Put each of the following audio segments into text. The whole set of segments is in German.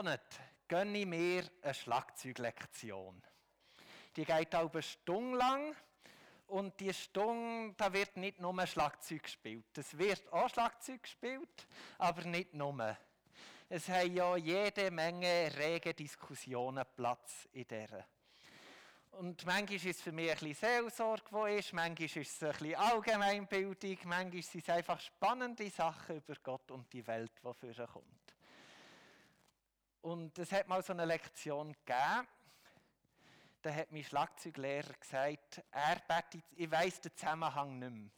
Monat gönne ich mir eine Schlagzeuglektion. Die geht auch eine Stunde lang und die Stunde, da wird nicht nur Schlagzeug gespielt. Es wird auch Schlagzeug gespielt, aber nicht nur. Es haben ja jede Menge rege Diskussionen Platz in dieser. Und manchmal ist es für mich ein bisschen Seelsorge, wo ist, manchmal ist es ein bisschen Allgemeinbildung, manchmal sind es einfach spannende Sachen über Gott und die Welt, die für kommt. Und es hat mal so eine Lektion gegeben. Da hat mein Schlagzeuglehrer gesagt, er betet, ich weiß den Zusammenhang nicht mehr,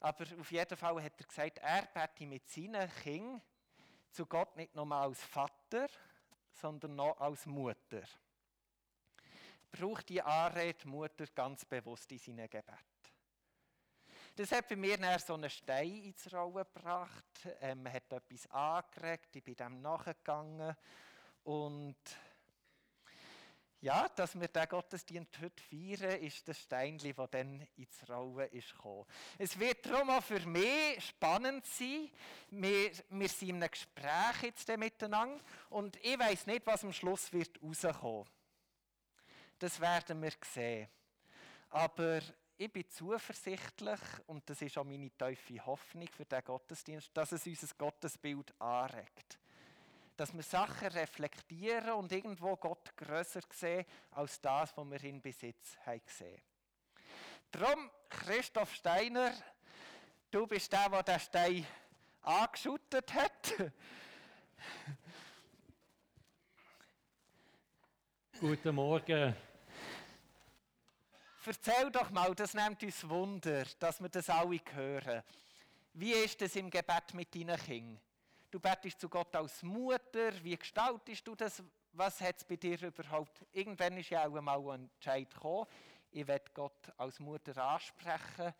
aber auf jeden Fall hat er gesagt, er betet mit seinen Kindern zu Gott nicht nur als Vater, sondern noch als Mutter. Braucht die Anrede Mutter ganz bewusst in seinen Gebet. Das hat bei mir dann so einen Stein ins Rollen gebracht, ähm, hat etwas angeregt, ich bin dem nachgegangen und ja, dass wir den Gottesdienst heute feiern, ist das Steinchen, das dann ins Rollen ist. Es wird darum auch für mich spannend sein. Wir, wir sind in einem Gespräch jetzt miteinander und ich weiß nicht, was am Schluss wird rauskommen. Das werden wir sehen. Aber ich bin zuversichtlich, und das ist auch meine tiefe Hoffnung für den Gottesdienst, dass es unser Gottesbild anregt dass wir Sachen reflektieren und irgendwo Gott größer sehen als das, was wir in Besitz haben gesehen. Darum, Christoph Steiner, du bist der, der den Stein angeschüttet hat. Guten Morgen. Erzähl doch mal, das nimmt uns Wunder, dass wir das alle hören. Wie ist es im Gebet mit deinen Kindern? Du betest zu Gott als Mutter. Wie gestaltest du das? Was hat es bei dir überhaupt? Irgendwann ist ja auch einmal ein Entscheid gekommen. Ich werde Gott als Mutter ansprechen.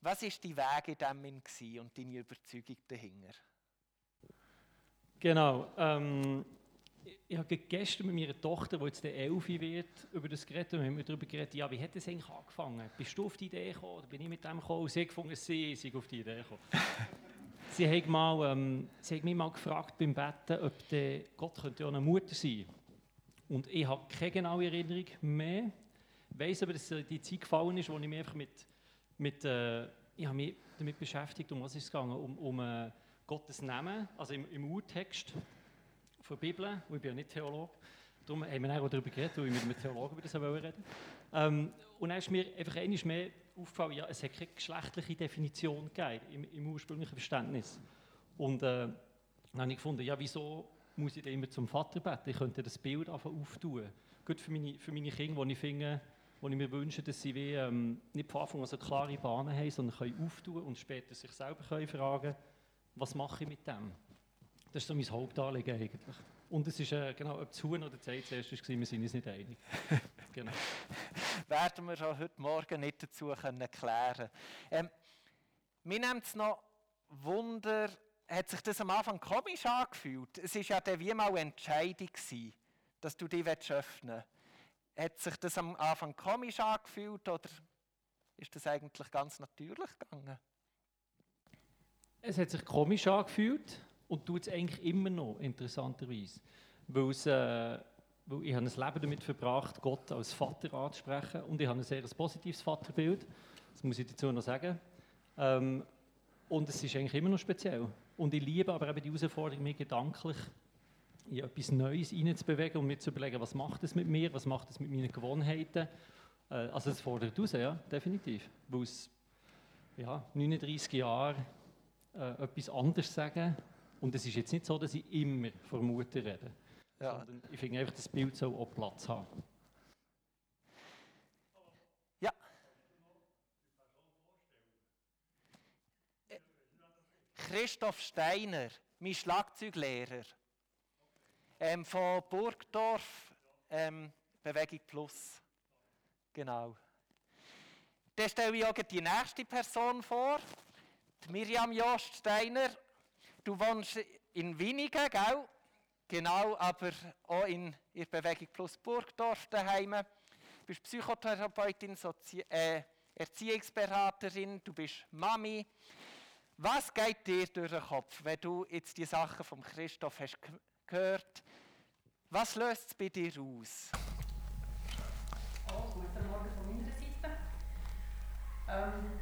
Was ist die Weg in dem und deine Überzeugung dahinter? Genau. Ähm, ich habe gestern mit meiner Tochter, die jetzt elf wird, über das geredet und haben darüber geredet, ja, wie hat das eigentlich angefangen? Bist du auf die Idee gekommen oder bin ich mit dem gekommen? Und sie gefunden, sie sind auf die Idee gekommen. Sie haben, mal, ähm, sie haben mich mal gefragt beim Betten, ob der Gott könnte auch eine Mutter sein Und ich habe keine genaue Erinnerung mehr. Ich weiss aber, dass die Zeit gefallen ist, wo ich mich einfach mit, mit äh, ich habe mich damit beschäftigt, um was ist gegangen? Um, um äh, Gottes Namen, also im, im Urtext der Bibel, und ich bin ja nicht Theologe. Darum haben wir auch darüber geredet, weil ich mit einem Theologen über das reden ähm, Und dann ist mir einfach einmal mehr aufgefallen, ja, es hat keine geschlechtliche Definition gegeben im, im ursprünglichen Verständnis. Und äh, dann habe ich gefunden, ja, wieso muss ich immer zum Vater beten? Ich könnte das Bild einfach auftun. Gut für meine, für meine Kinder, die ich finde, wo ich mir wünsche, dass sie wie, ähm, nicht von Anfang an so klare Bahnen haben, sondern können auftun und später sich selber können fragen, was mache ich mit dem? Das ist so mein Hauptanliegen eigentlich. Und es ist, äh, genau, ob das Huhn oder die Zeit zuerst war, wir sind uns nicht einig. genau. Werden wir auch heute Morgen nicht dazu können klären ähm, Mir nimmt es noch Wunder, hat sich das am Anfang komisch angefühlt? Es war ja dann wie mal eine Entscheidung, dass du dich öffnen willst. Hat sich das am Anfang komisch angefühlt oder ist das eigentlich ganz natürlich gegangen? Es hat sich komisch angefühlt und tut es eigentlich immer noch, interessanterweise. Weil, es, äh, weil ich habe ein Leben damit verbracht, Gott als Vater anzusprechen und ich habe ein sehr positives Vaterbild, das muss ich dazu noch sagen. Ähm, und es ist eigentlich immer noch speziell. Und ich liebe aber eben die Herausforderung, mich gedanklich in etwas Neues hineinzubewegen und mir zu überlegen, was macht es mit mir, was macht es mit meinen Gewohnheiten. Äh, also es fordert raus, ja, definitiv. Weil es ja, 39 Jahre äh, etwas anderes sagen und es ist jetzt nicht so, dass ich immer von Mutter rede. Ja. Sondern ich finde einfach, das Bild soll auch Platz haben. Ja. Christoph Steiner, mein Schlagzeuglehrer. Ähm, von Burgdorf, ähm, Bewegung Plus. Genau. Dann stelle ich auch die nächste Person vor, die Miriam Jost Steiner Du wohnst in Winigen, gell? Genau, aber auch in der Bewegung Plus Burgdorf daheim. Du bist Psychotherapeutin, Sozi äh, Erziehungsberaterin, du bist Mami. Was geht dir durch den Kopf, wenn du jetzt die Sachen von Christoph hast gehört? Was löst es bei dir aus? Oh, guten Morgen von meiner Seite. Ähm,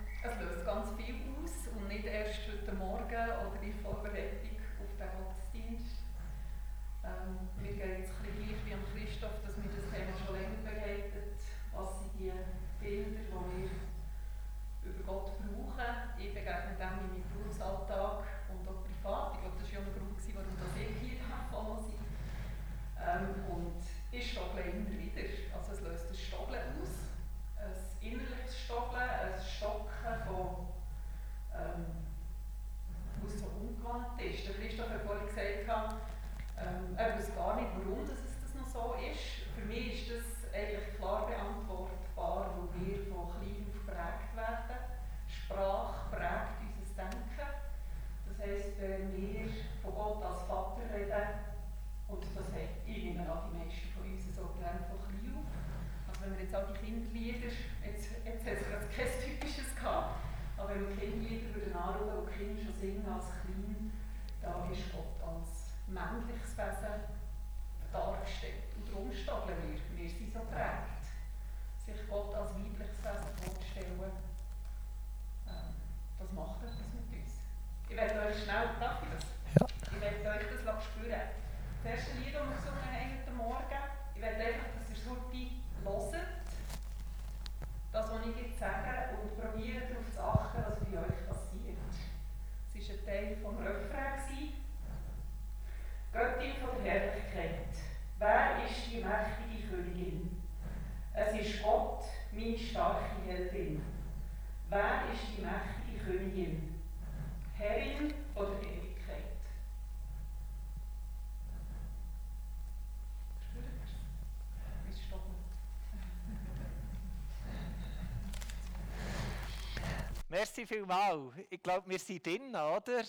Merci vielmals. Ich glaube, wir sind drin, oder?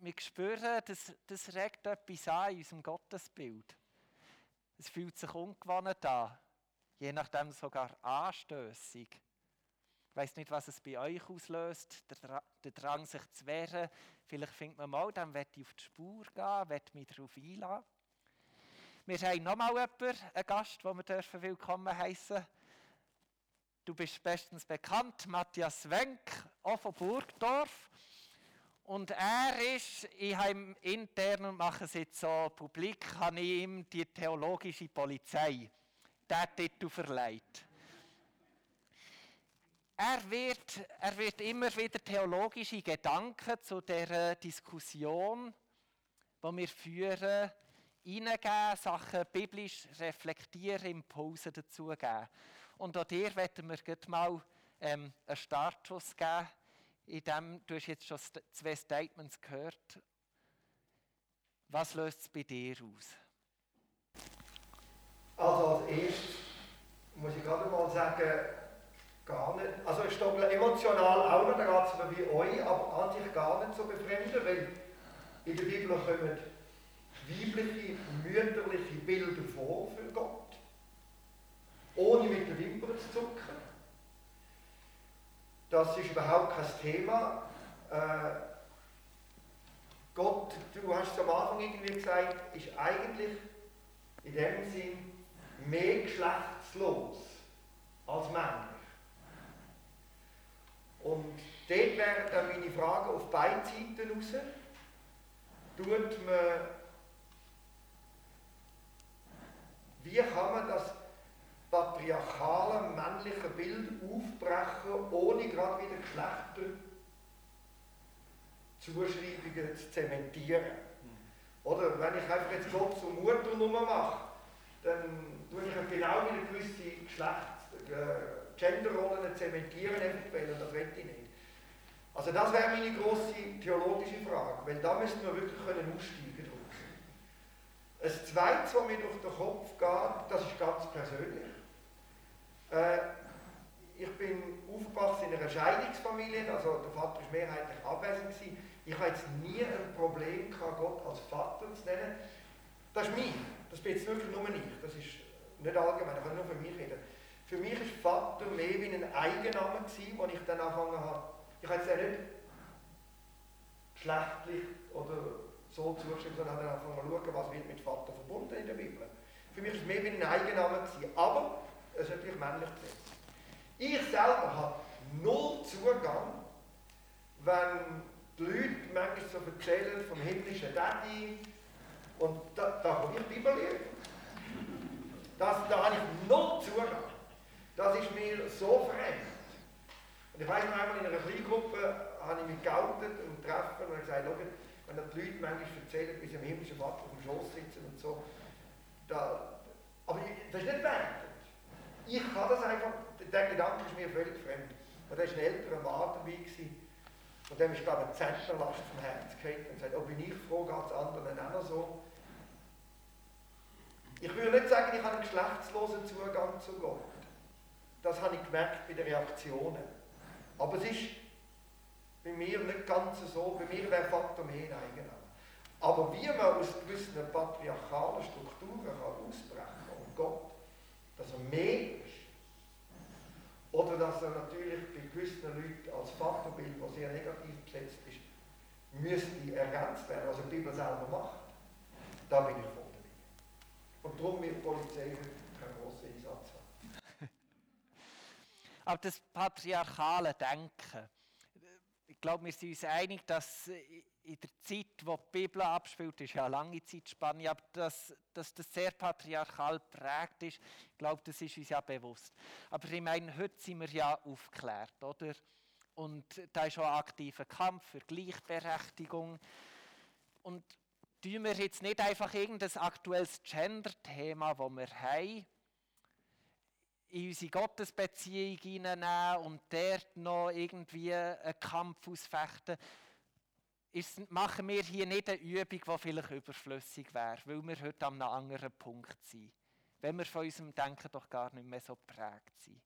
Wir spüren, das, das regt etwas an in unserem Gottesbild. Es fühlt sich ungewohnt an, je nachdem sogar anstößig. Ich weiß nicht, was es bei euch auslöst, der, der Drang, sich zu wehren. Vielleicht findet man mal, dann wird ich auf die Spur gehen, wird mich darauf einladen. Wir haben nochmal jemanden, einen Gast, den wir willkommen heißen dürfen. Du bist bestens bekannt, Matthias Wenk, auch von Burgdorf. Und er ist, ich habe ihm intern und mache es jetzt so publik, habe ich ihm die theologische Polizei, der Titel verleiht. Er wird, er wird immer wieder theologische Gedanken zu der Diskussion, die wir führen, hineingeben, Sachen biblisch reflektieren, Impulse dazugeben. Und auch dir werden wir mal ähm, einen Startschuss geben, in dem du hast jetzt schon zwei Statements gehört. Was löst es bei dir aus? Also als erstes muss ich gerade mal sagen, gar nicht. Also ich stoppe emotional auch noch, da geht es mir wie euch, aber an sich gar nicht so befremden, weil in der Bibel kommen weibliche, mütterliche Bilder vor für Gott ohne mit der Wimper zu zucken. Das ist überhaupt kein Thema. Äh, Gott, du hast es am Anfang irgendwie gesagt, ist eigentlich in dem Sinn mehr geschlechtslos als männlich. Und dort wären dann meine Fragen auf beiden Seiten raus. Tut man, wie kann man das patriarchalen männlichen Bild aufbrechen, ohne gerade wieder Geschlechterzuschreibungen zu zementieren. Oder wenn ich einfach jetzt Gott zur Mutternummer mache, dann tue ich genau wieder gewisse Geschlechts äh, Genderrollen zementieren eventuell und das will ich nicht. Also das wäre meine grosse theologische Frage, weil da müssten wir wirklich können aussteigen daraus. Ein zweites, was mir durch den Kopf geht, das ist ganz persönlich. Äh, ich bin aufgewachsen in einer Scheidungsfamilie, also der Vater war mehrheitlich abwesend. Gewesen. Ich habe jetzt nie ein Problem gehabt, Gott als Vater zu nennen. Das ist mich. Das bin jetzt wirklich nur ich. Das ist nicht allgemein, ich kann nur für mich reden. Für mich war Vater mehr wie ein Eigenname, als ich dann angefangen habe. Ich habe jetzt ja nicht geschlechtlich oder so zugeschrieben, sondern habe dann angefangen zu schauen, was wird mit Vater verbunden in der Bibel. Für mich war es mehr wie ein Eigenname. Aber es ist natürlich männlich besetzt. Ich selber habe null Zugang, wenn die Leute manchmal so erzählen vom himmlischen Daddy und da, da habe ich Bibel lesen. Das, da habe ich null Zugang. Das ist mir so fremd. Und ich weiß noch einmal in einer Kleingruppe habe ich mich geoutet und treffen und gesagt, wenn die Leute manchmal erzählen, wie sie im himmlischen Vater auf dem Schoß sitzen und so, da, aber das ist nicht wertend. Ich kann das einfach, der Gedanke ist mir völlig fremd. Und da war ein älterer Mann dabei, und dem ist, glaube ich, eine Zetterlast vom Herz gefallen und sagt, oh, bin ich froh, geht es anderen auch noch so. Ich würde nicht sagen, ich habe einen geschlechtslosen Zugang zu Gott. Das habe ich gemerkt bei den Reaktionen. Aber es ist bei mir nicht ganz so, bei mir wäre Vater mehr ein Aber wie man aus gewissen patriarchalen Strukturen kann ausbrechen kann und Gott, dass er mehr ist, oder dass er natürlich bei gewissen Leuten als Vaterbild, das sehr negativ besetzt ist, müsste ergänzt werden, was die Bibel selber macht. Da bin ich voll dabei. Und darum wird die Polizei keinen grossen Einsatz haben. Aber das patriarchale Denken, ich glaube, wir sind uns einig, dass in der Zeit, wo die Bibel abspielt, ist ja eine lange Zeitspanne, aber dass, dass das sehr patriarchal prägt ist, ich glaube, das ist uns ja bewusst. Aber ich meine, heute sind wir ja aufgeklärt, oder? Und da ist auch ein aktiver Kampf für Gleichberechtigung. Und tun wir jetzt nicht einfach irgendein aktuelles Gender-Thema, das wir haben, in unsere Gottesbeziehung hineinnehmen und dort noch irgendwie einen Kampf ausfechten, ist, machen wir hier nicht eine Übung, die vielleicht überflüssig wäre, weil wir heute an einem anderen Punkt sind. Wenn wir von unserem Denken doch gar nicht mehr so geprägt sind.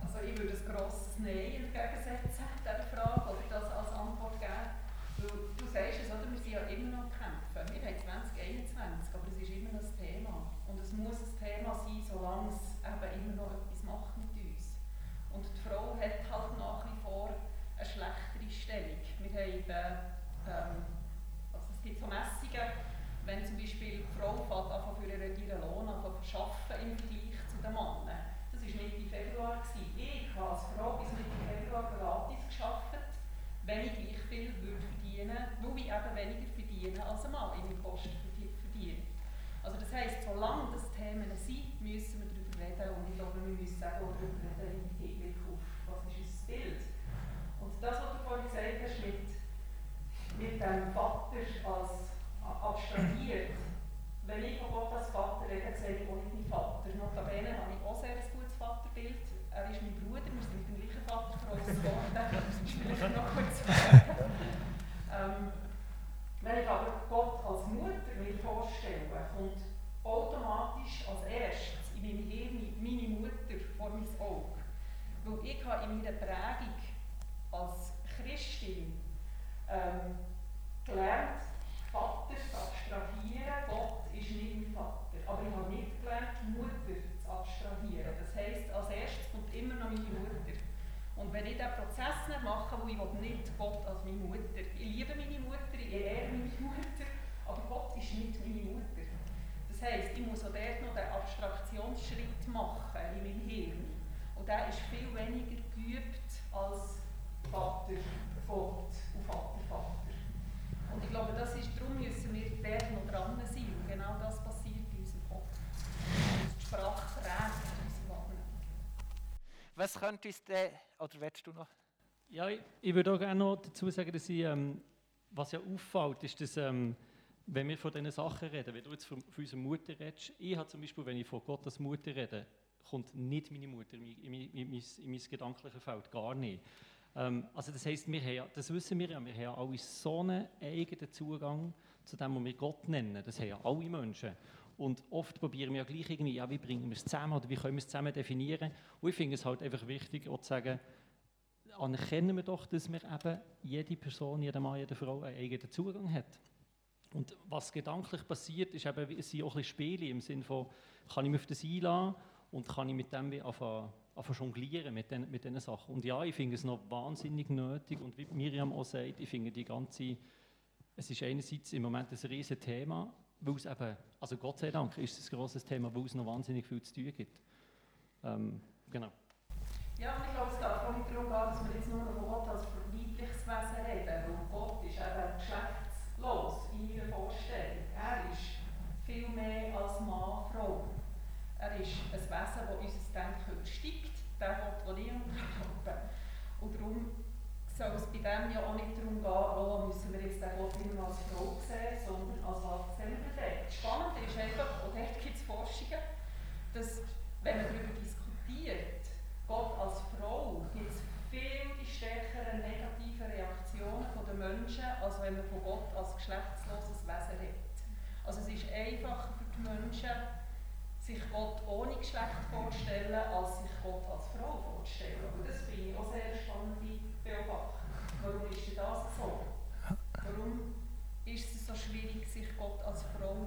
Also ich würde ein grosses Nein entgegensetzen, dieser Frage, oder das als Antwort geben. Weil du sagst es, oder? wir sind ja immer noch kämpfen. Wir haben 2021, aber es ist immer noch ein Thema. Und es muss ein Thema sein, solange es eben immer noch etwas macht mit uns. Und die Frau hat halt nach wie vor eine schlechtere Stellung. Wir haben, ähm, also es gibt so Messungen, wenn zum Beispiel die Frau fährt an für ihren Lohn an Vergleich zu den Männern. Das war Mitte Februar. Gewesen. Ich habe als Frau bis Mitte Februar gratis gearbeitet, wenn ich gleich viel würde verdienen würde, weil ich eben weniger verdiene als ein Mann in meinem Kosten verdiene. Also das heisst, solange das Themen sind, müssen wir darüber reden und ich glaube, wir müssen auch darüber reden im Hinblick auf, was ist unser Bild. Und das, was du vorhin gesagt hast, mit, mit dem Vater als abstrahiert, wenn ich von Gott als Vater rede, sehe ich auch nicht meinen Vater. Notabene habe ich auch sehr ein gutes Vaterbild. Er ist mein Bruder, wir sind mit dem gleichen Vater groß geworden. Das ist vielleicht noch kurz ähm, wenn ich aber Gott als Mutter mir vorstelle, kommt automatisch als erstes in meinem Hirn meine Mutter vor mein Auge. Weil ich habe in meiner Prägung als Christin ähm, gelernt, Vater zu abstrahieren, Gott ist nicht mein Vater. Aber ich habe nicht gelernt, Mutter zu abstrahieren. Das heisst, als erstes kommt immer noch meine Mutter. Und wenn ich diesen Prozess nicht mache, wo ich nicht Gott als meine Mutter, ich liebe meine Mutter, ich ehre meine Mutter, aber Gott ist nicht meine Mutter. Das heisst, ich muss auch dort noch den Abstraktionsschritt machen in meinem Hirn. Und der ist viel weniger geübt als Vater, Gott und Vater, Vater. Und ich glaube, das ist, darum müssen wir dort noch dran sein. Und genau das passiert in unserem Kopf. Die Sprache prägt was könnte uns denn, oder willst du noch? Ja, ich, ich würde auch gerne noch dazu sagen, dass ich, ähm, was ja auffällt, ist, dass ähm, wenn wir von diesen Sachen reden, wenn du jetzt von, von unserer Mutter redest, ich habe zum Beispiel, wenn ich von Gott als Mutter rede, kommt nicht meine Mutter in mein, in mein, in mein gedankliches Feld, gar nicht. Ähm, also das heisst, wir haben, das wissen wir ja, wir haben alle so einen eigenen Zugang zu dem, was wir Gott nennen. Das haben ja alle Menschen. Und oft probieren wir ja gleich irgendwie, ja, wie bringen wir es zusammen oder wie können wir es zusammen definieren. Und ich finde es halt einfach wichtig, auch zu sagen, anerkennen wir doch, dass wir eben jede Person, jeder Mann, jede Frau einen eigenen Zugang hat. Und was gedanklich passiert, ist eben, es sind auch ein bisschen Spiele im Sinne von, kann ich mich auf das einladen und kann ich mit dem anfangen, anfangen jonglieren mit diesen mit Sachen. Und ja, ich finde es noch wahnsinnig nötig und wie Miriam auch sagt, ich finde die ganze, es ist einerseits im Moment ein riesiges Thema, weil es eben, also Gott sei Dank ist es ein grosses Thema, weil es noch wahnsinnig viel zu tun gibt. Ähm, genau. Ja, und ich glaube, es darf auch nicht darum gehen, dass wir jetzt nur noch Gott als weibliches Wesen reden, weil Gott ist eben geschlechtslos in meiner Vorstellung. Er ist viel mehr als Mann, Frau. Er ist ein Wesen, das unser Denken übersteigt, der den ich glaube. Und darum soll es bei dem ja auch nicht darum gehen, oh, müssen wir jetzt den Gott immer als Frau sehen, sondern als den. Spannend ist einfach, und dort gibt es Forschungen, dass, wenn man darüber diskutiert, Gott als Frau gibt es viel stärkere negative Reaktionen der Menschen, als wenn man von Gott als geschlechtsloses Wesen redet. Also es ist einfacher für die Menschen, sich Gott ohne Geschlecht vorzustellen, als sich Gott als Frau vorzustellen. Und das finde ich auch sehr spannende Beobachtung. Warum ist das so? Warum ist es so schwierig, sich Gott als Frau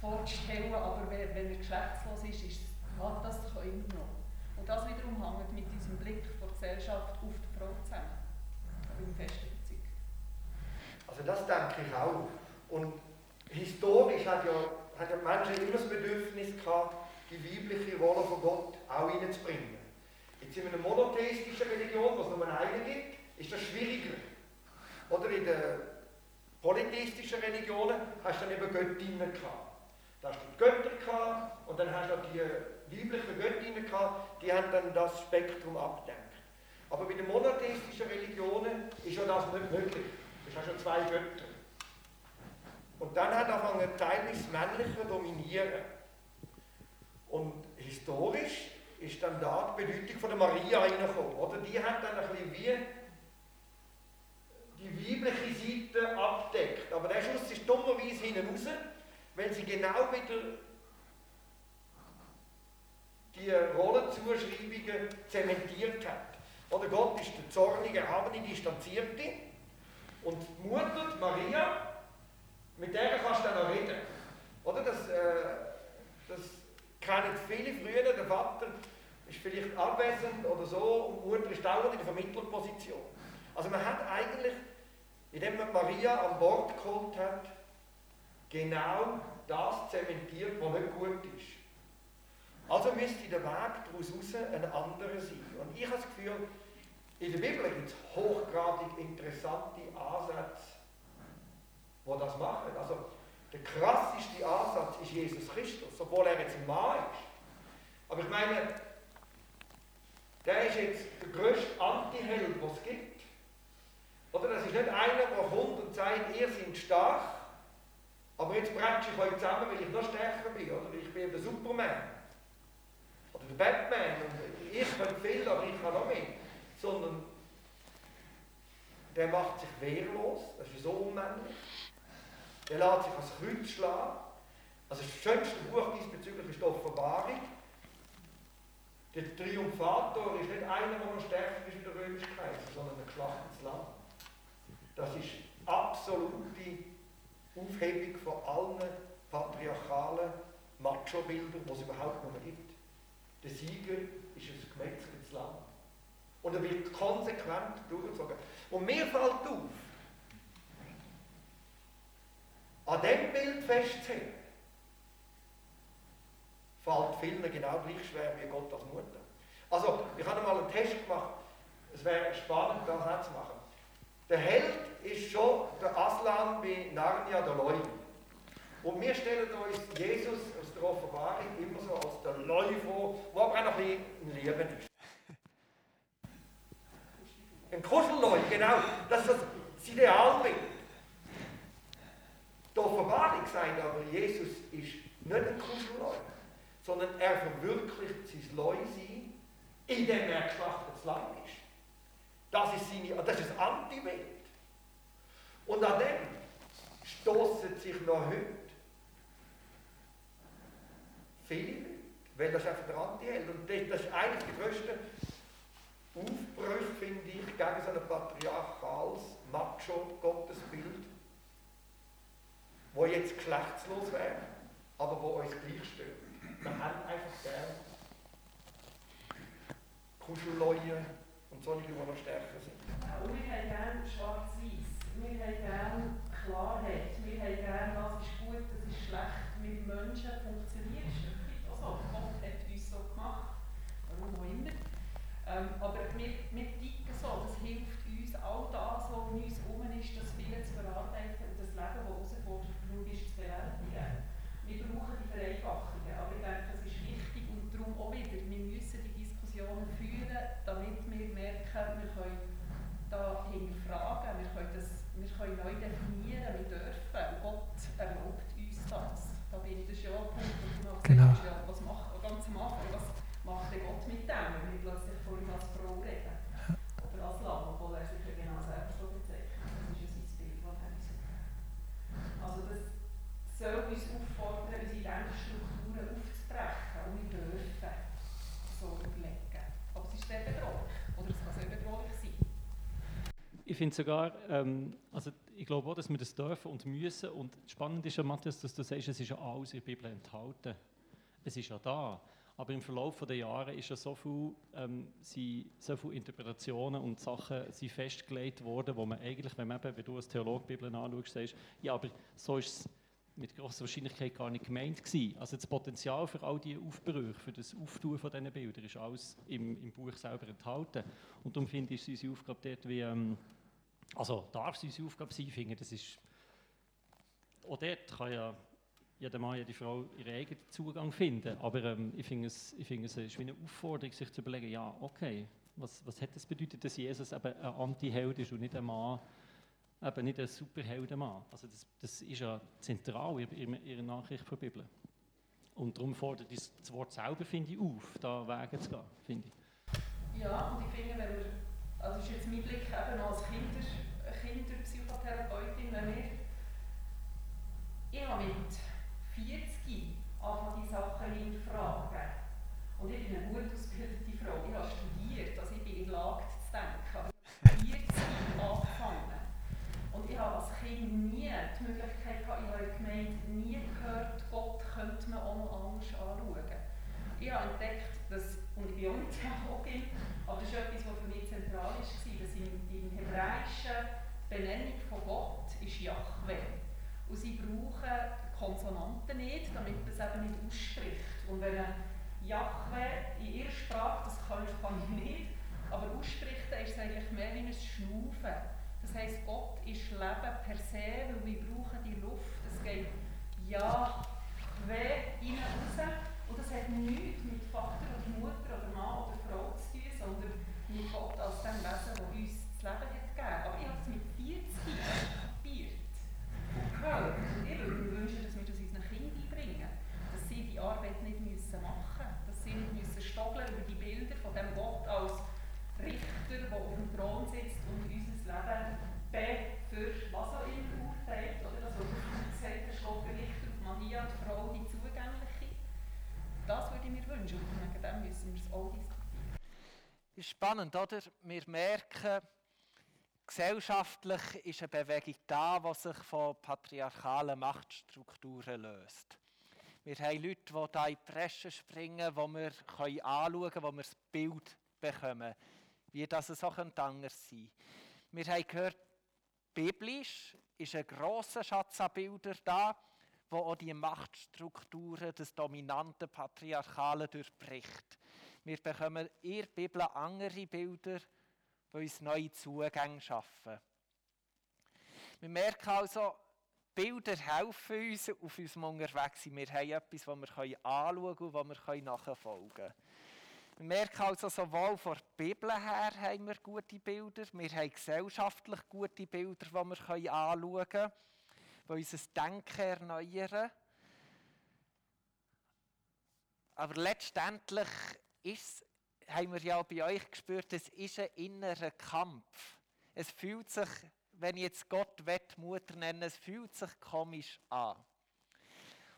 vorzustellen, aber wenn er geschlechtslos ist, ist hat das immer noch. Und das wiederum hängt mit diesem Blick der Gesellschaft auf die Frau zusammen. Da bin ich fest überzeugt. Also das denke ich auch. Und historisch hat ja, hat ja Menschen immer das Bedürfnis gehabt, die weibliche Rolle von Gott auch reinzubringen. Jetzt in einer monotheistischen Religion, wo es nur eine gibt, ist das schwieriger. Oder in den polytheistischen Religionen hast du dann eben Göttinnen gehabt. Da hast du die Götter gehabt und dann hast du die weibliche Göttinnen gehabt, die haben dann das Spektrum abgedeckt. Aber bei den monotheistischen Religionen ist ja das nicht möglich. Du hast ja zwei Götter. Und dann hat angefangen teilweise Männliche dominieren. Und historisch ist dann da die Bedeutung von der Maria reingekommen. Oder die hat dann ein bisschen wie die weibliche Seite abdeckt. Aber der Schuss ist dummerweise hinten raus, wenn sie genau wieder die Rollenzuschreibungen zementiert hat. Oder Gott ist der zornige, erhabene, distanzierte. Und die Mutter, die Maria, mit der kannst du dann noch reden. Oder das, äh, das kennen viele früher. Der Vater ist vielleicht abwesend oder so und die Mutter ist dauernd in der Vermittlerposition. Also man hat eigentlich, indem man Maria an Bord geholt hat, genau das zementiert, was nicht gut ist. Also müsste der Weg daraus raus ein anderer sein. Und ich habe das Gefühl, in der Bibel gibt es hochgradig interessante Ansätze, die das machen. Also der krasseste Ansatz ist Jesus Christus, obwohl er jetzt ein Mann ist. Aber ich meine, der ist jetzt der größte Antiheld, den es gibt. Oder das ist nicht einer, der kommt und sagt, ihr seid stark, aber jetzt bretsche ich euch zusammen, weil ich noch stärker bin. Oder ich bin der Superman oder der Batman und ich kann viel, aber ich kann noch mehr. Sondern der macht sich wehrlos, das ist so unmännlich. Der lässt sich als Kreuz schlagen. Also das schönste Buch diesbezüglich ist die Offenbarung. Der Triumphator ist nicht einer, der stärker ist wie der römische sondern ein geschlachtetes Land. Das ist absolute Aufhebung von allen patriarchalen Macho-Bildern, die es überhaupt noch gibt. Der Sieger ist ein gemetzgeltes Land. Und er wird konsequent durchgezogen. Und mir fällt auf, an dem Bild festzuhalten, fällt vielen genau gleich schwer wie Gott als Mutter. Also, ich habe mal einen Test gemacht, es wäre spannend, das auch zu machen. Der Held ist schon der Aslan bei Narnia, der Leu. Und wir stellen uns Jesus aus der Offenbarung immer so als der Leu vor, der aber auch noch ein bisschen Leben ist. Ein Kuschelleu, genau, das ist das Idealbild. Die Offenbarung sagt aber, Jesus ist nicht ein Kuschelleu, sondern er verwirklicht sein Leu-Sein, indem er geschlachtetes Lamm ist. Das ist, seine, das ist das Antibild. Und an dem stoßen sich noch heute viele Leute, weil das einfach der Anti-Held. Und das ist eigentlich die größte Aufbrüche, finde ich, gegen so ein patriarchales Macho-Gottesbild, wo jetzt geschlechtslos wäre, aber wo uns gleich stört. Man hat einfach gern Kuschelleute und solche, die noch stärker sind. Und wir haben gerne schwarz-weiß. Wir haben gerne Klarheit. Wir haben gerne, was ist gut, was ist schlecht. Mit Menschen funktioniert es wirklich. Mhm. Also, Gott hat uns so gemacht. Warum auch immer. Ähm, aber Ich finde sogar, ähm, also ich glaube auch, dass wir das dürfen und müssen. Und spannend ist ja, Matthias, dass du sagst, es ist ja alles in der Bibel enthalten. Es ist ja da. Aber im Verlauf der Jahre ist ja so viel, ähm, sind so viele Interpretationen und Sachen sind festgelegt worden, wo man eigentlich, wenn, man eben, wenn du als Theologe die Bibel anschaust, sagst, ja, aber so ist es mit großer Wahrscheinlichkeit gar nicht gemeint gewesen. Also das Potenzial für all diese Aufbrüche, für das Auftun von diesen Bildern, ist alles im, im Buch selber enthalten. Und darum finde ich, ist unsere Aufgabe dort wie, ähm, also darf es unsere Aufgabe sein, finde das ist, auch dort kann ja jeder Mann, jede Frau ihren eigenen Zugang finden. Aber ähm, ich finde es, ich finde es ist wie eine Aufforderung, sich zu überlegen, ja, okay, was, was hat das bedeutet, dass Jesus eben ein Anti-Held ist und nicht ein Mann, eben nicht ein Superheldenmann. Also das, das ist ja zentral in, der Nachricht der Bibel. Und darum fordert das Wort selber, finde ich, auf, da Wege zu gehen, finde ich. Ja, und ich finde, wenn wir, also ist jetzt mein Blick eben als Kinder, Kinderpsychotherapeutin, wenn wir, ich habe mit 40 anfangen die Sachen hinterfragen. Und ich bin eine gut ausgebildete Frau, ich habe studiert, also ich bin in Lage zu denken, aber 40 angefangen. Und ich habe als Kind nie die Möglichkeit gehabt, ich habe gemeint, nie gehört, Gott könnte man auch noch anders anschauen. Ich habe entdeckt, dass, und ich bin auch nicht Theologin, aber das ist etwas, was für mich zentral war, dass im, im Hebräischen die Benennung von Gott ist Yahweh. Und sie brauchen Konsonanten nicht, damit man es eben nicht ausspricht. Und wenn man Yahweh in ihrer Sprache, das kann ich, kann ich nicht, aber ausspricht, dann ist es eigentlich mehr wie ein Schnaufen. Das heisst, Gott ist Leben per se, weil wir brauchen die Luft. Es geht Yahweh rein raus. Und das hat nichts mit Vater oder Mutter oder Mann oder Frau zu tun, sondern mit Gott als dem Wesen, das uns das Leben hat gegeben. Aber ich habe es mit 40 kapiert und gehört. Und ich würde mir wünschen, dass wir das unseren Kindern einbringen. Dass sie die Arbeit nicht müssen machen müssen. Dass sie nicht müssen stogeln über die Bilder von dem Gott als Richter, der auf dem Thron sitzt und unser Leben für was auch immer urteilt. Oder das, was du gesagt hast, Richter Maria, die Frau, die zugängliche. Das würde ich mir wünschen und wegen dem müssen wir es auch diskutieren. Ist spannend, oder? Wir merken, gesellschaftlich ist eine Bewegung da, die sich von patriarchalen Machtstrukturen löst. Wir haben Leute, die hier in die Presse springen, die wir anschauen können, wo wir das Bild bekommen, wie das so anders sein könnte. Wir haben gehört, biblisch ist ein grosser Schatz an Bildern da, wo auch die Machtstrukturen des dominanten Patriarchalen durchbricht. Wir bekommen in der Bibel andere Bilder, die uns neue Zugänge schaffen. Wir merken also, Bilder helfen uns auf unserem Unterwegssein. Wir haben etwas, das wir anschauen können und das wir nachfolgen können. Wir merken also, sowohl von der Bibel her haben wir gute Bilder, wir haben gesellschaftlich gute Bilder, die wir anschauen können, die unser Denken erneuern. Aber letztendlich ist, haben wir ja bei euch gespürt, es ist ein innerer Kampf. Es fühlt sich, wenn ich jetzt Gott Mutter nennen es fühlt sich komisch an.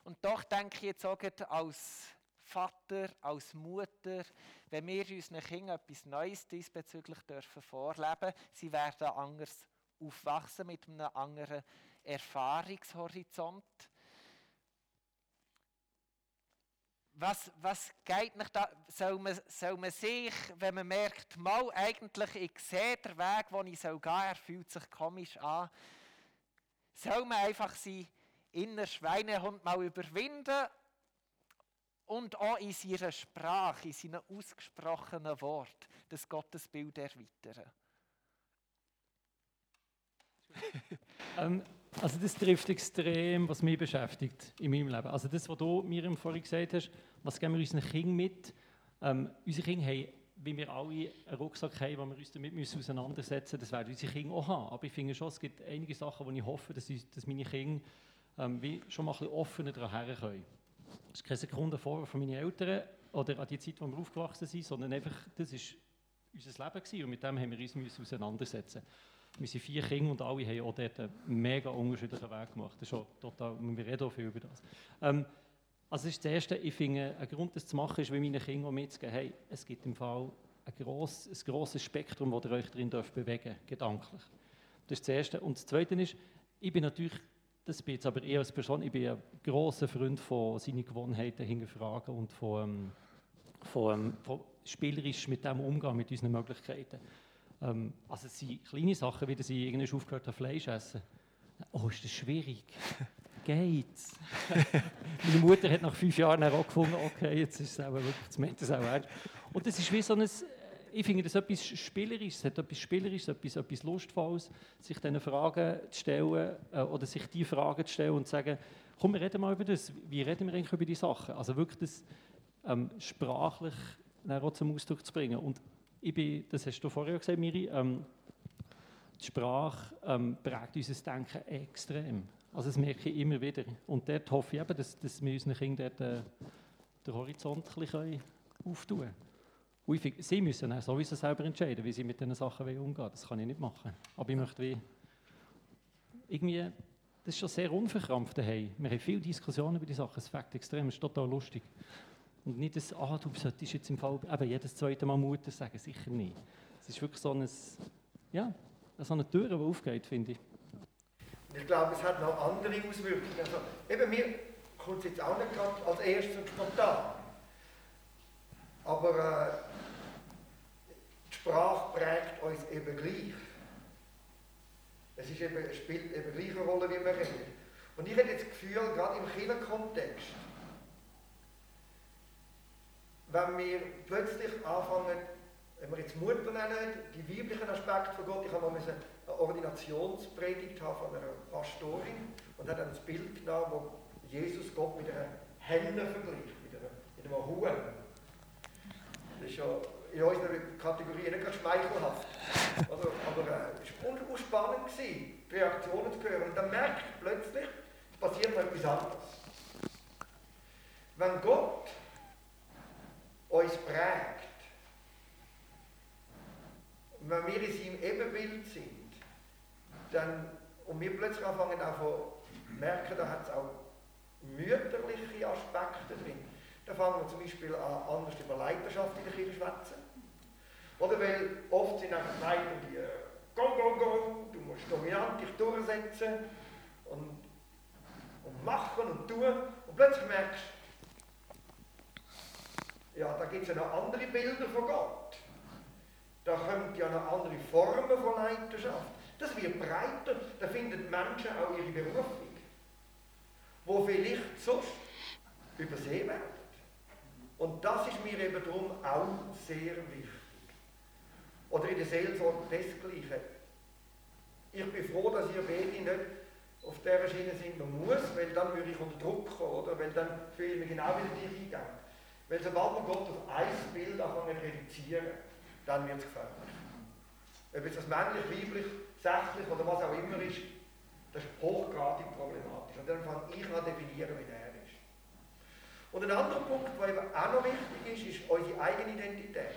Und doch denke ich jetzt auch als Vater, als Mutter, wenn wir unseren Kindern etwas Neues diesbezüglich dürfen vorleben, sie werden anders aufwachsen mit einem anderen Erfahrungshorizont. Was, was geht nicht da? Soll man, soll man sich, wenn man merkt, mal eigentlich, ich sehe den Weg, den ich gehen soll, er fühlt sich komisch an, soll man einfach sein inner Schweinehund mal überwinden und auch in seiner Sprache, in seinen ausgesprochenen Wort, das Gottesbild erweitern. ähm, also das trifft extrem, was mich beschäftigt in meinem Leben. Also das, was du mir vorhin gesagt hast, was geben wir unseren Kindern mit? Ähm, unsere Kinder haben wie wir alle einen Rucksack haben, wo wir uns damit müssen auseinandersetzen müssen, das werden unsere Kinder auch haben. Aber ich finde schon, es gibt einige Sachen, wo ich hoffe, dass, ich, dass meine Kinder ähm, wie schon mal ein offener daran herkommen. Das ist keine Sekunde Vorwurf von meinen Eltern oder an die Zeit, wo wir aufgewachsen sind, sondern einfach, das war unser Leben gewesen, und mit dem haben wir uns müssen auseinandersetzen wir sind vier Kinder und alle haben auch dort einen mega unterschiedlichen Weg gemacht. Das ist total, wir reden auch viel über das. Ähm, also das ist das Erste, ich finde, ein Grund, das zu machen, ist, wie meine Kinder mitzugeben, hey, es gibt im Fall ein, gross, ein grosses Spektrum, wo ihr euch dürft bewegen gedanklich. Das ist das Erste. Und das Zweite ist, ich bin natürlich, das bin jetzt aber eher als Person, ich bin ein grosser Freund von seinen Gewohnheiten hinterfragen und von, ähm, von, ähm, von spielerisch mit dem umgehen, mit unseren Möglichkeiten. Ähm, also es sind kleine Sachen, wie dass ich irgendwann aufgehört habe, Fleisch essen. Oh, ist das schwierig geht's? Meine Mutter hat nach fünf Jahren auch gefunden, okay, jetzt ist es auch wirklich, jetzt meint es auch ernst. Und das ist wie so ein, ich finde das etwas Spielerisches, hat etwas Spielerisches, etwas, etwas Lustvolles, sich diese Fragen zu stellen äh, oder sich die Fragen zu stellen und zu sagen, komm, wir reden mal über das, wie reden wir eigentlich über die Sachen? Also wirklich das ähm, sprachlich auch zum Ausdruck zu bringen. Und ich bin, das hast du vorher gesagt, Miri, ähm, die Sprache ähm, prägt unser Denken extrem. Also das merke ich immer wieder. Und dort hoffe ich eben, dass, dass wir unseren Kindern dort, äh, den Horizont ein bisschen auftun können. Sie müssen auch sowieso selber entscheiden, wie sie mit diesen Sachen umgehen wollen. Das kann ich nicht machen. Aber ich möchte wie, irgendwie, das ist schon sehr unverkrampft daheim. Wir haben viele Diskussionen über die Sachen, es fängt extrem, es ist total lustig. Und nicht das, ah, du solltest jetzt im Fall eben jedes zweite Mal Mutter sagen, sicher nicht. Es ist wirklich so eine, ja, so eine Tür, die aufgeht, finde ich. Ich glaube, es hat noch andere Auswirkungen. Also, eben, mir kommt es jetzt auch nicht gerade als erstes und spontan. Aber äh, die Sprache prägt uns eben gleich. Es, ist eben, spielt eben gleich eine Rolle, wie wir reden. Und ich habe jetzt das Gefühl, gerade im Kirchenkontext, wenn wir plötzlich anfangen, wenn wir jetzt Mutter nennen, die weiblichen Aspekte von Gott, ich habe mal eine Ordinationspredigt von einer Pastorin und hat dann das Bild genommen, wo Jesus Gott mit einer Henne vergleicht, mit, einem Huhn. Das ist ja in unserer Kategorie nicht ganz schmeichelhaft. Also, aber äh, es war äh, spannend, gewesen, die Reaktionen zu hören. Und dann merkt plötzlich, es passiert noch etwas anderes. Wenn Gott uns prägt, wenn wir in seinem Ebenbild sind, dann, und wir plötzlich anfangen auch zu merken, da hat es auch mütterliche Aspekte drin. Da fangen wir zum Beispiel an, anders über Leiterschaft in der Kirche schwätzen. Oder weil oft sind einfach Leiter, die go, go, go, du musst dominant dich durchsetzen und, und machen und tun. Und plötzlich merkst du, ja, da gibt es ja noch andere Bilder von Gott. Da kommen ja noch andere Formen von Leiterschaft. Das wird breiter, da finden Menschen auch ihre Berufung, wo vielleicht sonst übersehen werden. Und das ist mir eben darum auch sehr wichtig. Oder in der Seelsorge desgleichen. Ich bin froh, dass ihr beide nicht auf dieser Schiene sind, man muss, weil dann würde ich unter Druck kommen, oder? Weil dann fühle ich mich genau wieder dich eingehen. Weil sobald man Gott auf ein Bild anfangen zu reduzieren, dann wird es gefährlich. Ob jetzt das männlich, weiblich, sachlich oder was auch immer ist, das ist hochgradig problematisch. Und dann fange ich an definieren, wie der ist. Und ein anderer Punkt, der eben auch noch wichtig ist, ist unsere eigene Identität.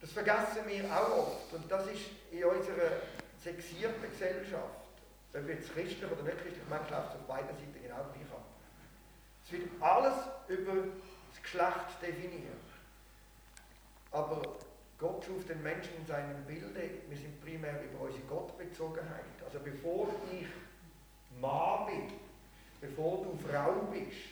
Das vergessen wir auch oft. Und das ist in unserer sexierten Gesellschaft, ob jetzt christlich oder nicht christlich, man läuft auf beiden Seiten genau gleich. Es wird alles über das Geschlecht definiert. Aber Gott schuf den Menschen in seinem Bilde. Wir sind primär über unsere Gottbezogenheit. Also bevor ich Mann bin, bevor du Frau bist,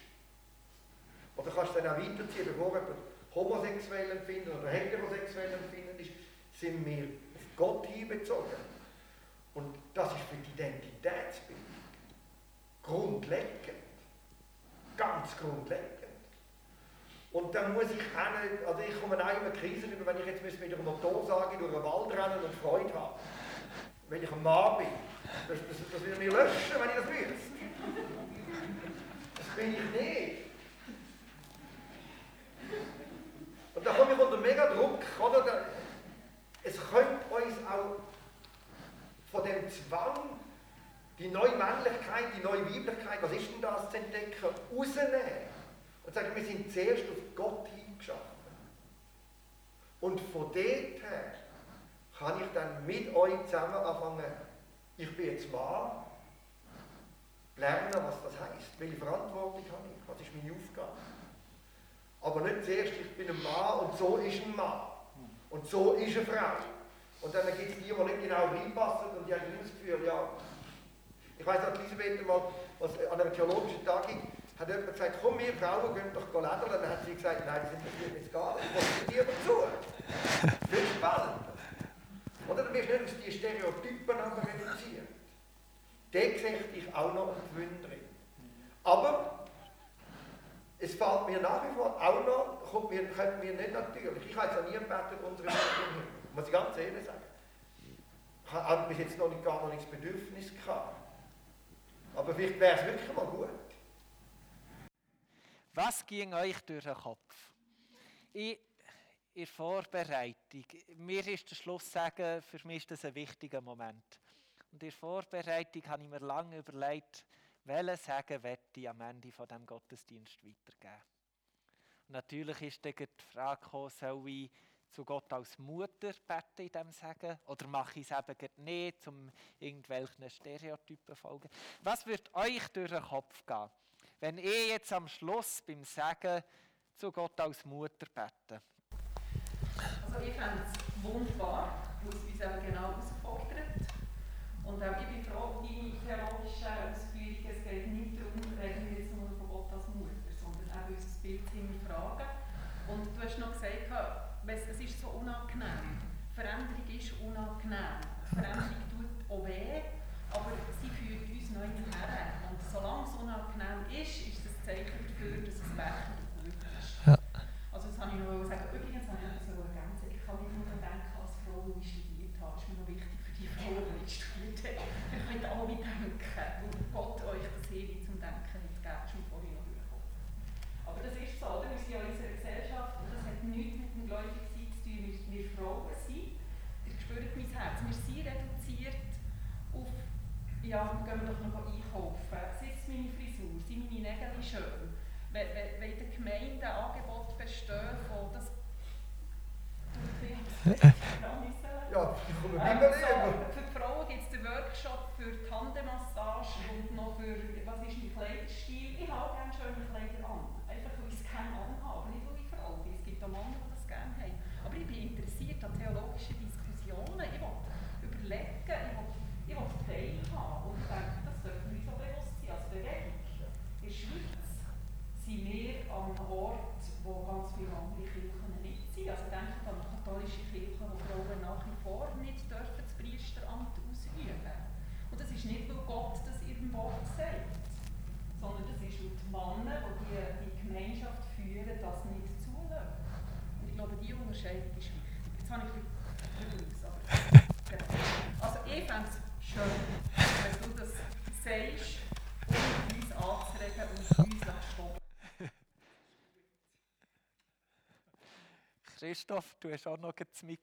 oder kannst du dann auch weiterziehen, bevor jemand homosexuell empfindet oder heterosexuell empfindet ist, sind wir auf Gott hinbezogen. Und das ist für die Identitätsbildung grundlegend. Ganz grundlegend. Und dann muss ich nicht, also ich komme auch immer Krisen über, wenn ich jetzt mit einer Motorsage durch den Wald rennen und Freude habe. Wenn ich ein Mann bin. Das, das, das will mir löschen, wenn ich das wüsste. Das bin ich nicht. mega Druck, oder? Es könnte uns auch von dem Zwang, die neue Männlichkeit, die neue Weiblichkeit, was ist denn das zu entdecken, rausnehmen. Und sagen, wir sind zuerst auf Gott hingeschaffen. Und von dort her kann ich dann mit euch zusammen anfangen, ich bin jetzt Mann, lernen, was das heisst, welche Verantwortung habe ich, was ist meine Aufgabe. Aber nicht zuerst, ich bin ein Mann und so ist ein Mann. Und so ist eine Frau. Und dann gibt es die, die nicht genau reinpassen und die haben das Gefühl, ja. Ich weiß noch, Elisabeth mal, was an einer theologischen Tagung hat jemand gesagt, komm, wir Frauen gehen doch ledern. Dann hat sie gesagt, nein, das interessiert mich gar nicht, was ist dir dazu? Viel spannend. Oder du wirst nicht aus diesen Stereotypen reduziert. Den sehe ich auch noch ein Gewinn drin. Aber es fällt mir nach wie vor auch noch, kommt mir, kommt mir nicht natürlich. Ich habe jetzt auch nie gebetet unter dem Himmel. Muss ich ganz ehrlich sagen. Ich habe bis jetzt noch nicht, gar noch nicht das Bedürfnis gehabt. Aber vielleicht wäre es wirklich mal gut. Was ging euch durch den Kopf? Ich, in der Vorbereitung, mir ist der Schluss sagen, für mich ist das ein wichtiger Moment. Und in der Vorbereitung habe ich mir lange überlegt, welchen Sagen werde ich am Ende von dem Gottesdienst weitergeben. Und natürlich ist dann die Frage gekommen, soll ich zu Gott als Mutter beten in dem Sagen oder mache ich es eben nicht, um irgendwelchen Stereotypen folgen? Was wird euch durch den Kopf gehen, wenn ich jetzt am Schluss beim Sagen zu Gott als Mutter bete? Also ich fände es wunderbar, es uns eben genau herausfordert. Und auch ich bin froh deine theologischen Ausführungen. Es geht nicht darum, reden wir jetzt nur von Gott als Mutter, sondern auch unser Bild hinterfragen. Und du hast noch gesagt, es ist so unangenehm. Veränderung ist unangenehm. Veränderung tut auch weh, aber sie führt uns neu her. Und solange es unangenehm ist, ist das ein Zeichen dafür, dass es gut ist. Ja. Also das habe ich noch sagen. Übrigens habe ich etwas ergänzen. Ich kann nicht nur denken, als Frau, die studiert hat, das ist mir noch wichtig für die Frau, die nicht studiert hat. Ihr könnt alle denken und Gott euch das Heli zum Denken nicht geben, schon vorhin noch durchgekommen. Aber das ist so, oder? Wir sind ja in unserer Gesellschaft und das hat nichts mit dem Gläubigen zu tun, wir, wir Frauen sind. Ihr spürt mein Herz. Wir sind reduziert auf, ja, gehen wir doch noch einkaufen. Sitzt meine Frisur? Sind meine Nägel schön? Wenn, wenn, wenn Gemeinde Angebote bestehen von das ja, ich komme ähm, so, Für die Frauen gibt es den Workshop für die Handemassage und noch für, was ist mein Kleiderstil. Ich habe gerne schöne Kleider an. Einfach weil ich es gerne anhabe, nicht weil ich Frau bin. Es gibt auch Männer, die das gerne haben. Aber ich bin interessiert an theologischen Diskussionen. Ich will überlegen, ich will, ich will teilhaben. Und ich denke, das sollte mir so bewusst sein als Bewegung. In der Schweiz sind wir an einem Ort, wo ganz viele andere Kirchen nicht sind. Also denke an eine katholische Kirche, wo Frauen nach wie vor nicht dürfen das Priesteramt ausüben Und das ist nicht, weil Gott das in ihrem Wort sagt, sondern das ist, weil die Männer, die die Gemeinschaft führen, das nicht zulassen. Und ich glaube, diese Unterscheidung ist wichtig. Jetzt habe ich übrigens, aber... Also ich fände es schön, wenn du das sagst, um uns anzuregen und uns zu Christoph, du hast auch noch das Mic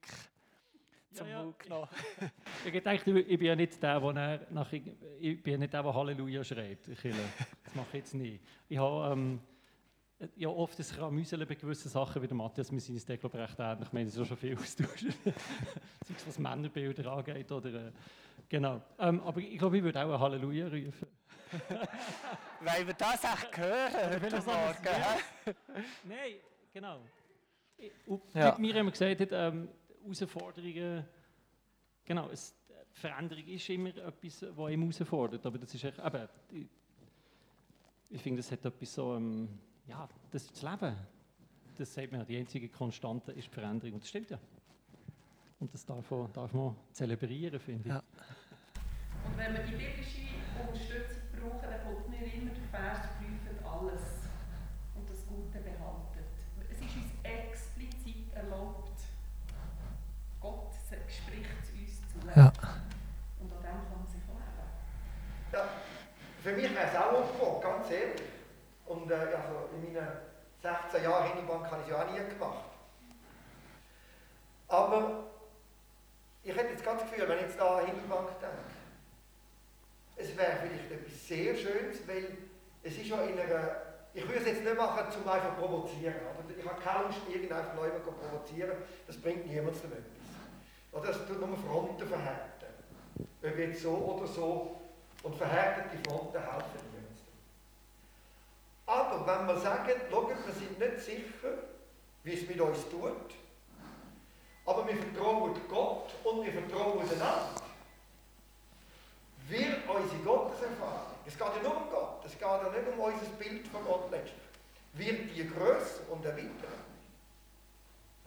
zum ja, Mund genommen. ich habe ich bin ja nicht der, der, nach, ich bin ja nicht der, der Halleluja schreit. Das mache ich jetzt nicht. Ich habe ähm, ja, oft ein Amüseln bei gewissen Sachen, wie der Matthias, wir sind uns da, glaube ich, recht ähnlich. Wir haben so schon viel austauschen. Sei es, was Männerbilder angeht oder... Äh, genau. Ähm, aber ich glaube, ich würde auch ein Halleluja rufen. Weil wir das echt hören heute Morgen. Nein, genau. Ja. Wie Miriam gesagt hat, ähm, Herausforderungen, genau, es, Veränderung ist immer etwas, was ihm herausfordert, aber das ist echt, eben, ich, ich finde, das hat etwas so, ähm, ja, das ist das Leben. Das sagt man, die einzige Konstante ist die Veränderung und das stimmt ja. Und das darf man, darf man zelebrieren, finde ich. Ja. Und wenn wir die biblische Unterstützung brauchen, dann kommt mir immer der Vers, prüfen alles und das Gute behalten. Es ist uns explizit erlaubt. Gott spricht uns zu. Ja. Und an dem kann man sich leben. Ja, für mich wäre es auch aufgekommen, ganz ehrlich. Und äh, also in meinen 16 Jahren Hinterbank habe ich es ja auch nie gemacht. Aber ich hätte jetzt ganz das Gefühl, wenn ich jetzt da an Himmelbank denke, es wäre vielleicht etwas sehr Schönes, weil es ist ja in einer, ich würde es jetzt nicht machen, um einfach zu provozieren. Oder? Ich habe keine Lust, irgendeinen Leute zu provozieren, das bringt niemand zu etwas. Oder das tut nur Fronten verhärten. Ob jetzt so oder so. Und verhärtete Fronten helfen niemand. Aber wenn wir sagen, schau, wir sind nicht sicher, wie es mit uns tut, aber wir vertrauen Gott und wir vertrauen einander, wird unsere Gotteserfahrung, es geht ja nur um Gott, es geht ja nicht um unser Bild von Gott letztlich, wird die grösser und erweitert.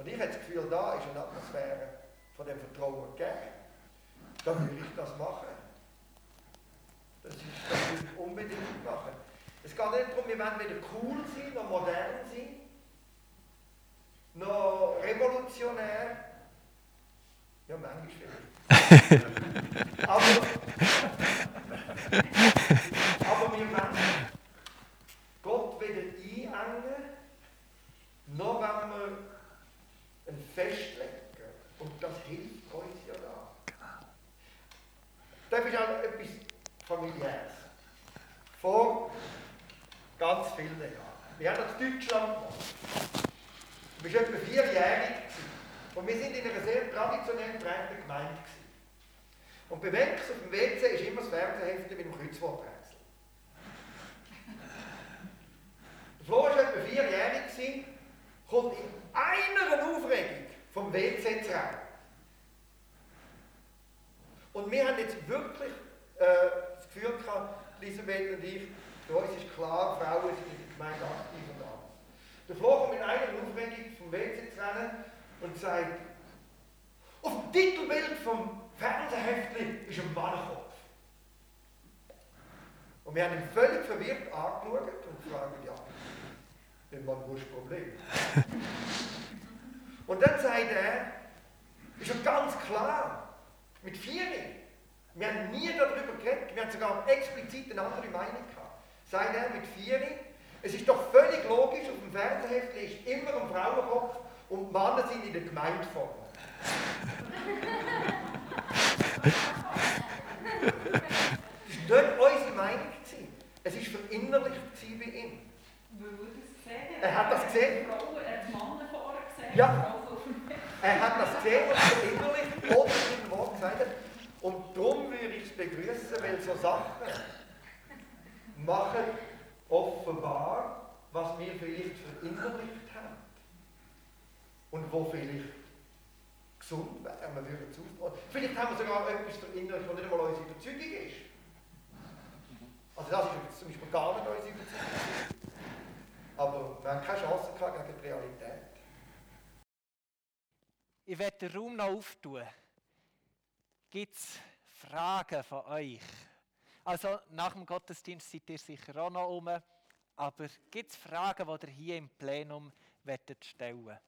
Und ich habe das Gefühl, da ist eine Atmosphäre von dem Vertrauen gegeben. Dann würde ich das machen. Das, ist, das würde ich unbedingt machen. Es geht nicht darum, wir wollen weder cool sein, noch modern sein, noch revolutionär. Ja, manchmal vielleicht. aber, aber wir wollen Gott weder einengen, noch wenn wir ein Festlegen. Und das hilft uns ja da. Das ist auch etwas familiäres. Vor ganz vielen Jahren. Wir haben das Deutschland Du bist etwa vierjährig und wir sind in einer sehr traditionell geprägten Gemeinde. Gewesen. Und bei Wex auf dem WC ist immer das Fernsehheft mit dem Kreuzworträtsel. Der Flo war etwa vierjährig, kommt in einer Aufregung vom WC zu rennen. Und wir haben jetzt wirklich äh, das Gefühl gehabt, Elisabeth und ich, für uns ist klar, Frauen sind in der Gemeinde aktiv und alles. Der Flo kommt in einer Aufregung vom WC zu rennen und sagt, auf dem Titelbild vom Fernsehheftchen ist ein Mannenkopf. Und wir haben ihn völlig verwirrt angeschaut und gefragt, ja, wenn man das Problem? und dann sagt er, ist ja ganz klar, mit vier wir haben nie darüber geredet, wir haben sogar explizit eine andere Meinung gehabt. Sagt er mit vier, es ist doch völlig logisch, auf dem Fernsehheft ist immer ein Frauenkopf und Männer sind in der Gemeindeform. das war nicht unsere Meinung. Verinnerlicht bei ihm. Er hat das gesehen. Ja. Er hat das gesehen und verinnerlicht oder in Wort gesagt. Und darum würde ich es begrüßen, weil so Sachen machen offenbar, was wir vielleicht verinnerlicht haben. Und wo vielleicht gesund wäre, wir würden es. Vielleicht haben wir sogar etwas verinnerlicht, was nicht einmal unsere Überzeugung ist. Also das ist zum Beispiel gar nicht unsere Überzeugung. Aber wir haben keine Chance gehabt gegen die Realität. Ich werde den Raum noch auftun. Gibt es Fragen von euch? Also nach dem Gottesdienst seid ihr sicher auch noch um. Aber gibt es Fragen, die ihr hier im Plenum stellen wollt?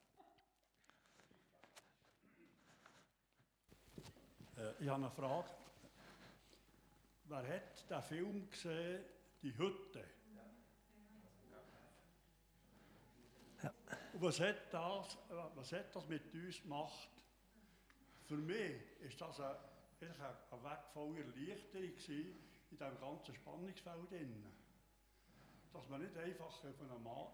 Äh, ich habe eine Frage. Wer hat den Film gesehen, Die Hütte? Ja. was hat, das, was hat das mit uns gemacht? Für mich ist das eine, eine wertvolle Erleichterung in diesem ganzen Spannungsfeld drin. Dass man nicht einfach auf einem Mann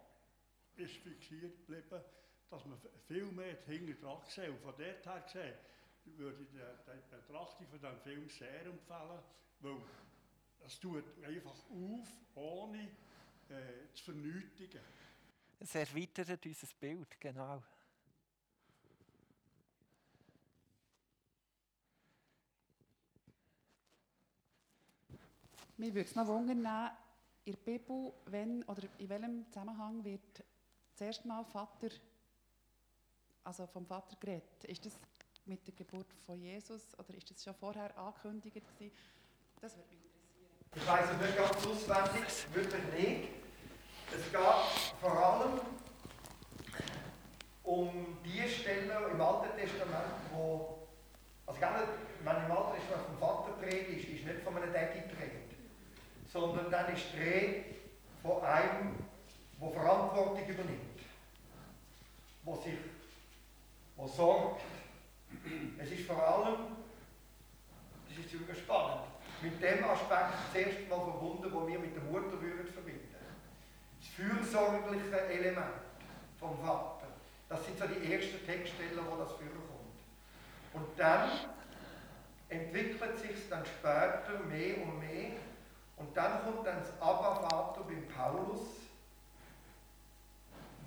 ist fixiert geblieben, dass man viel mehr hinter dran gesehen. Und von dort her gesehen, würde ich die, die Betrachtung von diesem Film sehr empfehlen, weil es tut einfach auf, ohne äh, zu vernötigen. Es erweitert unser Bild, genau. Mir würde es noch wundern, in der Bibel, wenn oder in welchem Zusammenhang wird das erste Mal Vater, also vom Vater geredet? Ist das mit der Geburt von Jesus oder ist das schon vorher angekündigt gewesen? Das würde mich interessieren. Ich weiß es nicht ganz auswendig, wirklich nicht. Es geht vor allem um die Stellen im Alten Testament, wo, also wenn im Alten Testament vom Vater die ist, ist nicht von einem Decke die sondern dann ist die Rede von einem, der Verantwortung übernimmt, der sich, der sorgt, Es ist vor allem, das ist super spannend, mit dem Aspekt zuerst mal verbunden, wo wir mit der Mutter würden verbinden. Das fürsorgliche Element vom Vater. Das sind so die ersten Textstellen, wo das vorkommt. Und dann entwickelt sich es dann später mehr und mehr. Und dann kommt dann das Abba-Vater beim Paulus,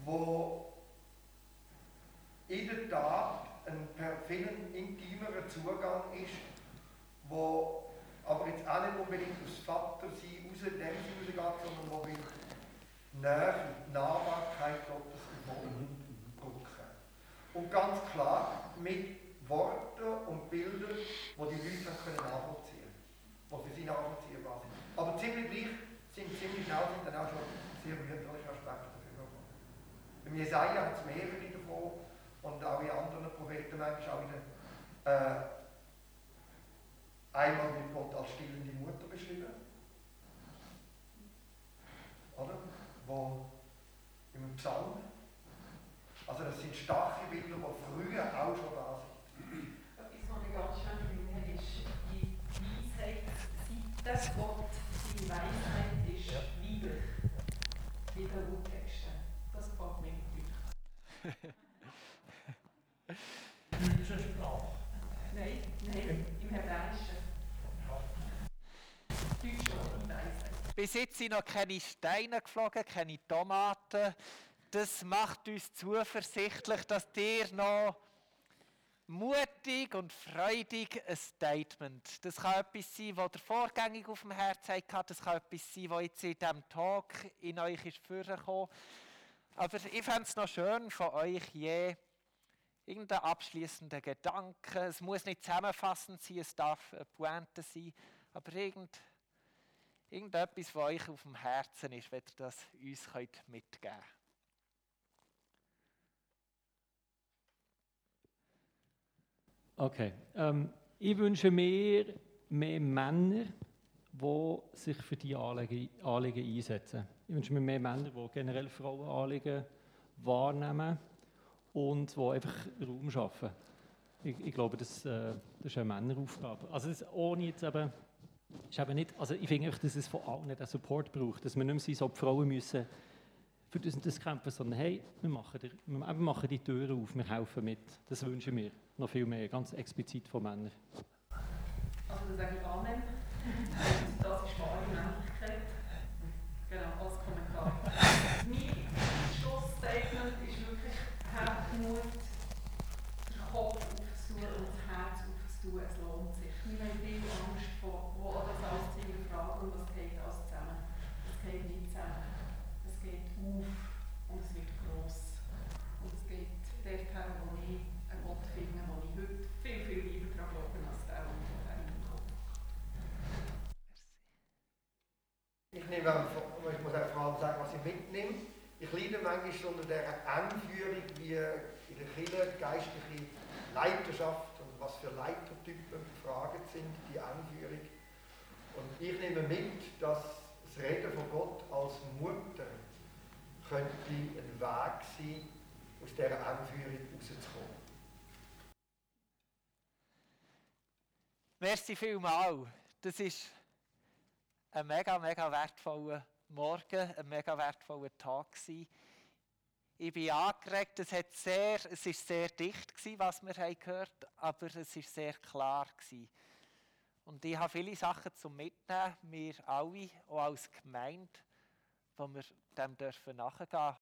wo in der Tat ein viel intimerer Zugang ist, wo aber jetzt auch nicht unbedingt aufs Vatersein raus, in dem Sinne rausgeht, sondern wo will Nähe, die Nahbarkeit Gottes im Vordergrund rücken. Und ganz klar mit Worten und Bildern, die die Leute können nachvollziehen können, die für sie nachvollziehbar sind. Aber ziemlich gleich sind ziemlich schnell sind dann auch schon sehr mütterliche Aspekte dafür gekommen. Beim Jesaja hat es mehrere davon und auch in anderen Propheten manchmal auch wieder äh, einmal wird Gott als stillende Mutter beschrieben. Oder? Wo im Psalm. Also das sind starke Bilder, die früher auch schon da sind. Etwas, was ich ganz schön finde, ist die Weisheitsseite. Gott, seine Weisheit ist ja. weiblich. Wie der Urtexte. Das gefällt mir natürlich. Jüdische Sprache. Nein, nein, im Hebräischen. Bis jetzt sind noch keine Steine geflogen, keine Tomaten. Das macht uns zuversichtlich, dass ihr noch mutig und freudig ein Statement. Das kann etwas sein, was der vorgängig auf dem Herzen hat. Das kann etwas sein, was jetzt in diesem Talk in euch ist vorgekommen. Aber ich fände es noch schön von euch je irgendein abschließender Gedanke. Es muss nicht zusammenfassend sein, es darf eine Pointe sein, aber irgend, irgendetwas, was euch auf dem Herzen ist, wenn ihr das uns könnt mitgeben könnt. Okay. Ähm, ich wünsche mir mehr Männer, die sich für diese Anliegen, Anliegen einsetzen. Ich wünsche mir mehr Männer, die generell Frauenanliegen wahrnehmen und die einfach Raum schaffen. Ich, ich glaube, das, äh, das ist eine Männeraufgabe. Also das, ohne jetzt eben, ist eben nicht, also ich finde dass es von allen den Support braucht, dass wir nicht mehr so die Frauen müssen für das und das kämpfen, sondern hey, wir machen, die, wir machen die Türen auf, wir helfen mit. Das wünschen wir noch viel mehr, ganz explizit von Männern. Also das sage ich Amen. das ist wahre Männlichkeit. Genau, als Kommentar. mein Schlussstatement ist wirklich, habt Mut, den Kopf aufzutun und das Herz aufzutun, es lohnt sich. Wir haben viel Angst vor, wo das alles zu hinterfragen und was geht alles zusammen. Es geht nicht zusammen. Es geht auf und es wird gross. Und es geht dorthin, wo ich einen Gott finde, wo ich heute viel, viel lieber daran glaube, als der, der vorher reinkommt. Ich muss auch vor allem sagen, was ich mitnehme. Ich leide manchmal unter der Anführung, wie in der Kirche geistliche Leiterschaft und was für Leitertypen gefragt sind, die Anführung. Und ich nehme mit, dass das Reden von Gott als Mutter könnte ein Weg sein, aus dieser Anführung rauszukommen. Merci vielmals. Das ist ein mega, mega wertvoller Morgen, ein mega wertvoller Tag gewesen. Ich bin angeregt, es, hat sehr, es ist sehr dicht gewesen, was wir haben gehört aber es ist sehr klar gewesen. Und ich habe viele Sachen zum Mitnehmen, wir alle, auch als Gemeinde, wo wir dem dürfen nachgehen